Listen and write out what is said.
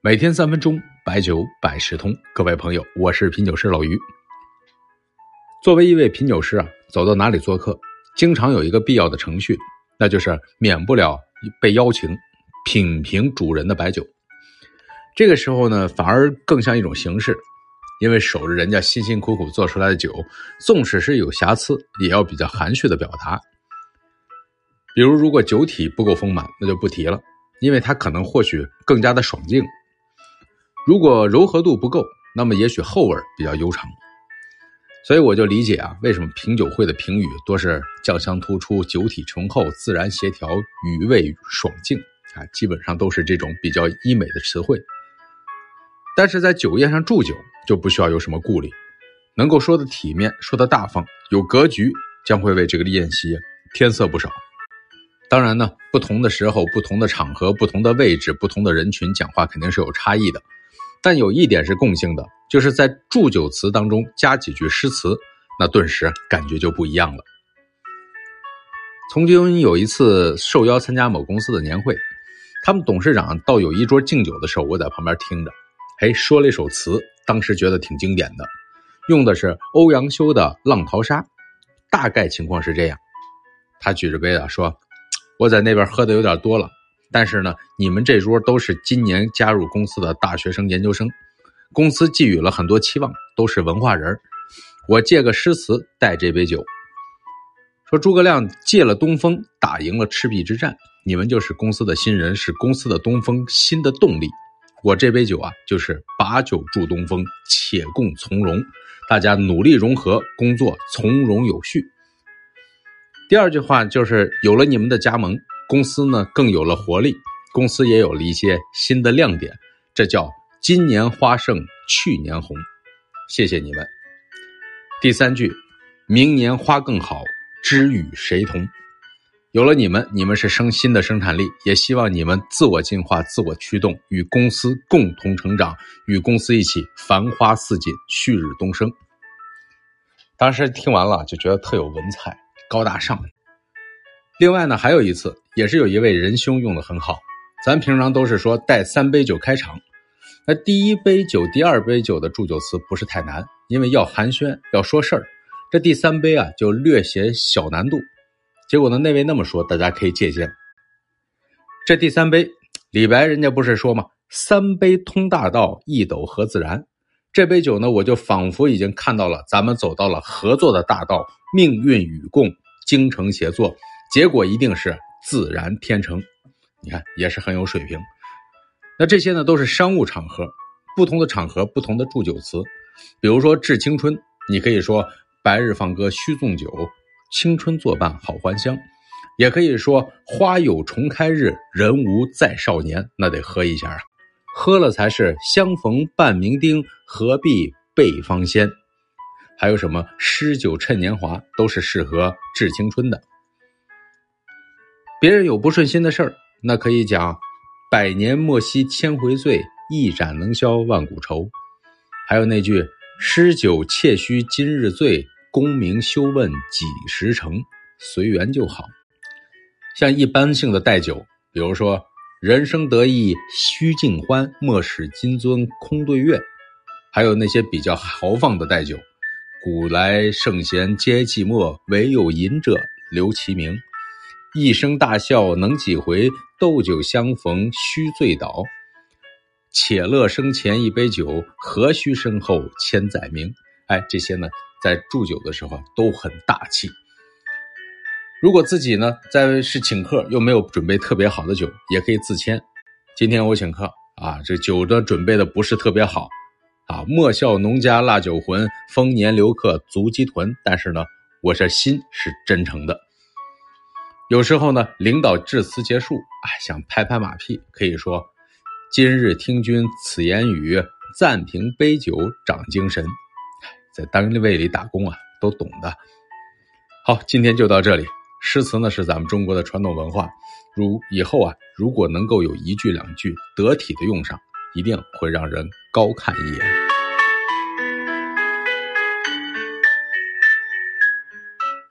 每天三分钟，白酒百事通。各位朋友，我是品酒师老于。作为一位品酒师啊，走到哪里做客，经常有一个必要的程序，那就是免不了被邀请品评主人的白酒。这个时候呢，反而更像一种形式，因为守着人家辛辛苦苦做出来的酒，纵使是有瑕疵，也要比较含蓄的表达。比如，如果酒体不够丰满，那就不提了，因为它可能或许更加的爽净。如果柔和度不够，那么也许后味比较悠长。所以我就理解啊，为什么品酒会的评语多是酱香突出、酒体醇厚、自然协调、余味爽净啊，基本上都是这种比较医美的词汇。但是在酒宴上祝酒就不需要有什么顾虑，能够说的体面、说的大方、有格局，将会为这个宴席添色不少。当然呢，不同的时候、不同的场合、不同的位置、不同的人群，讲话肯定是有差异的。但有一点是共性的，就是在祝酒词当中加几句诗词，那顿时感觉就不一样了。曾经有一次受邀参加某公司的年会，他们董事长到有一桌敬酒的时候，我在旁边听着，哎，说了一首词，当时觉得挺经典的，用的是欧阳修的《浪淘沙》，大概情况是这样：他举着杯子说，我在那边喝的有点多了。但是呢，你们这桌都是今年加入公司的大学生、研究生，公司寄予了很多期望，都是文化人我借个诗词代这杯酒，说诸葛亮借了东风，打赢了赤壁之战。你们就是公司的新人，是公司的东风，新的动力。我这杯酒啊，就是把酒祝东风，且共从容。大家努力融合，工作从容有序。第二句话就是有了你们的加盟。公司呢更有了活力，公司也有了一些新的亮点，这叫今年花胜去年红，谢谢你们。第三句，明年花更好，知与谁同？有了你们，你们是生新的生产力，也希望你们自我进化、自我驱动，与公司共同成长，与公司一起繁花似锦、旭日东升。当时听完了就觉得特有文采、高大上。另外呢，还有一次也是有一位仁兄用的很好。咱平常都是说带三杯酒开场，那第一杯酒、第二杯酒的祝酒词不是太难，因为要寒暄，要说事儿。这第三杯啊，就略显小难度。结果呢，那位那么说，大家可以借鉴。这第三杯，李白人家不是说吗？三杯通大道，一斗合自然。这杯酒呢，我就仿佛已经看到了咱们走到了合作的大道，命运与共，精诚协作。结果一定是自然天成，你看也是很有水平。那这些呢都是商务场合，不同的场合不同的祝酒词。比如说致青春，你可以说白日放歌须纵酒，青春作伴好还乡。也可以说花有重开日，人无再少年。那得喝一下啊，喝了才是相逢半酩酊，何必倍芳鲜。还有什么诗酒趁年华，都是适合致青春的。别人有不顺心的事儿，那可以讲“百年莫惜千回醉，一盏能消万古愁”。还有那句“诗酒且须今日醉，功名休问几时成”，随缘就好。像一般性的带酒，比如说“人生得意须尽欢，莫使金樽空对月”。还有那些比较豪放的带酒，“古来圣贤皆寂寞，唯有饮者留其名”。一声大笑能几回？斗酒相逢须醉倒。且乐生前一杯酒，何须身后千载名？哎，这些呢，在祝酒的时候都很大气。如果自己呢，在是请客又没有准备特别好的酒，也可以自谦。今天我请客啊，这酒的准备的不是特别好啊。莫笑农家腊酒浑，丰年留客足鸡豚。但是呢，我这心是真诚的。有时候呢，领导致辞结束，啊，想拍拍马屁，可以说：“今日听君此言语，暂凭杯酒长精神。”在单位里打工啊，都懂的。好，今天就到这里。诗词呢，是咱们中国的传统文化，如以后啊，如果能够有一句两句得体的用上，一定会让人高看一眼。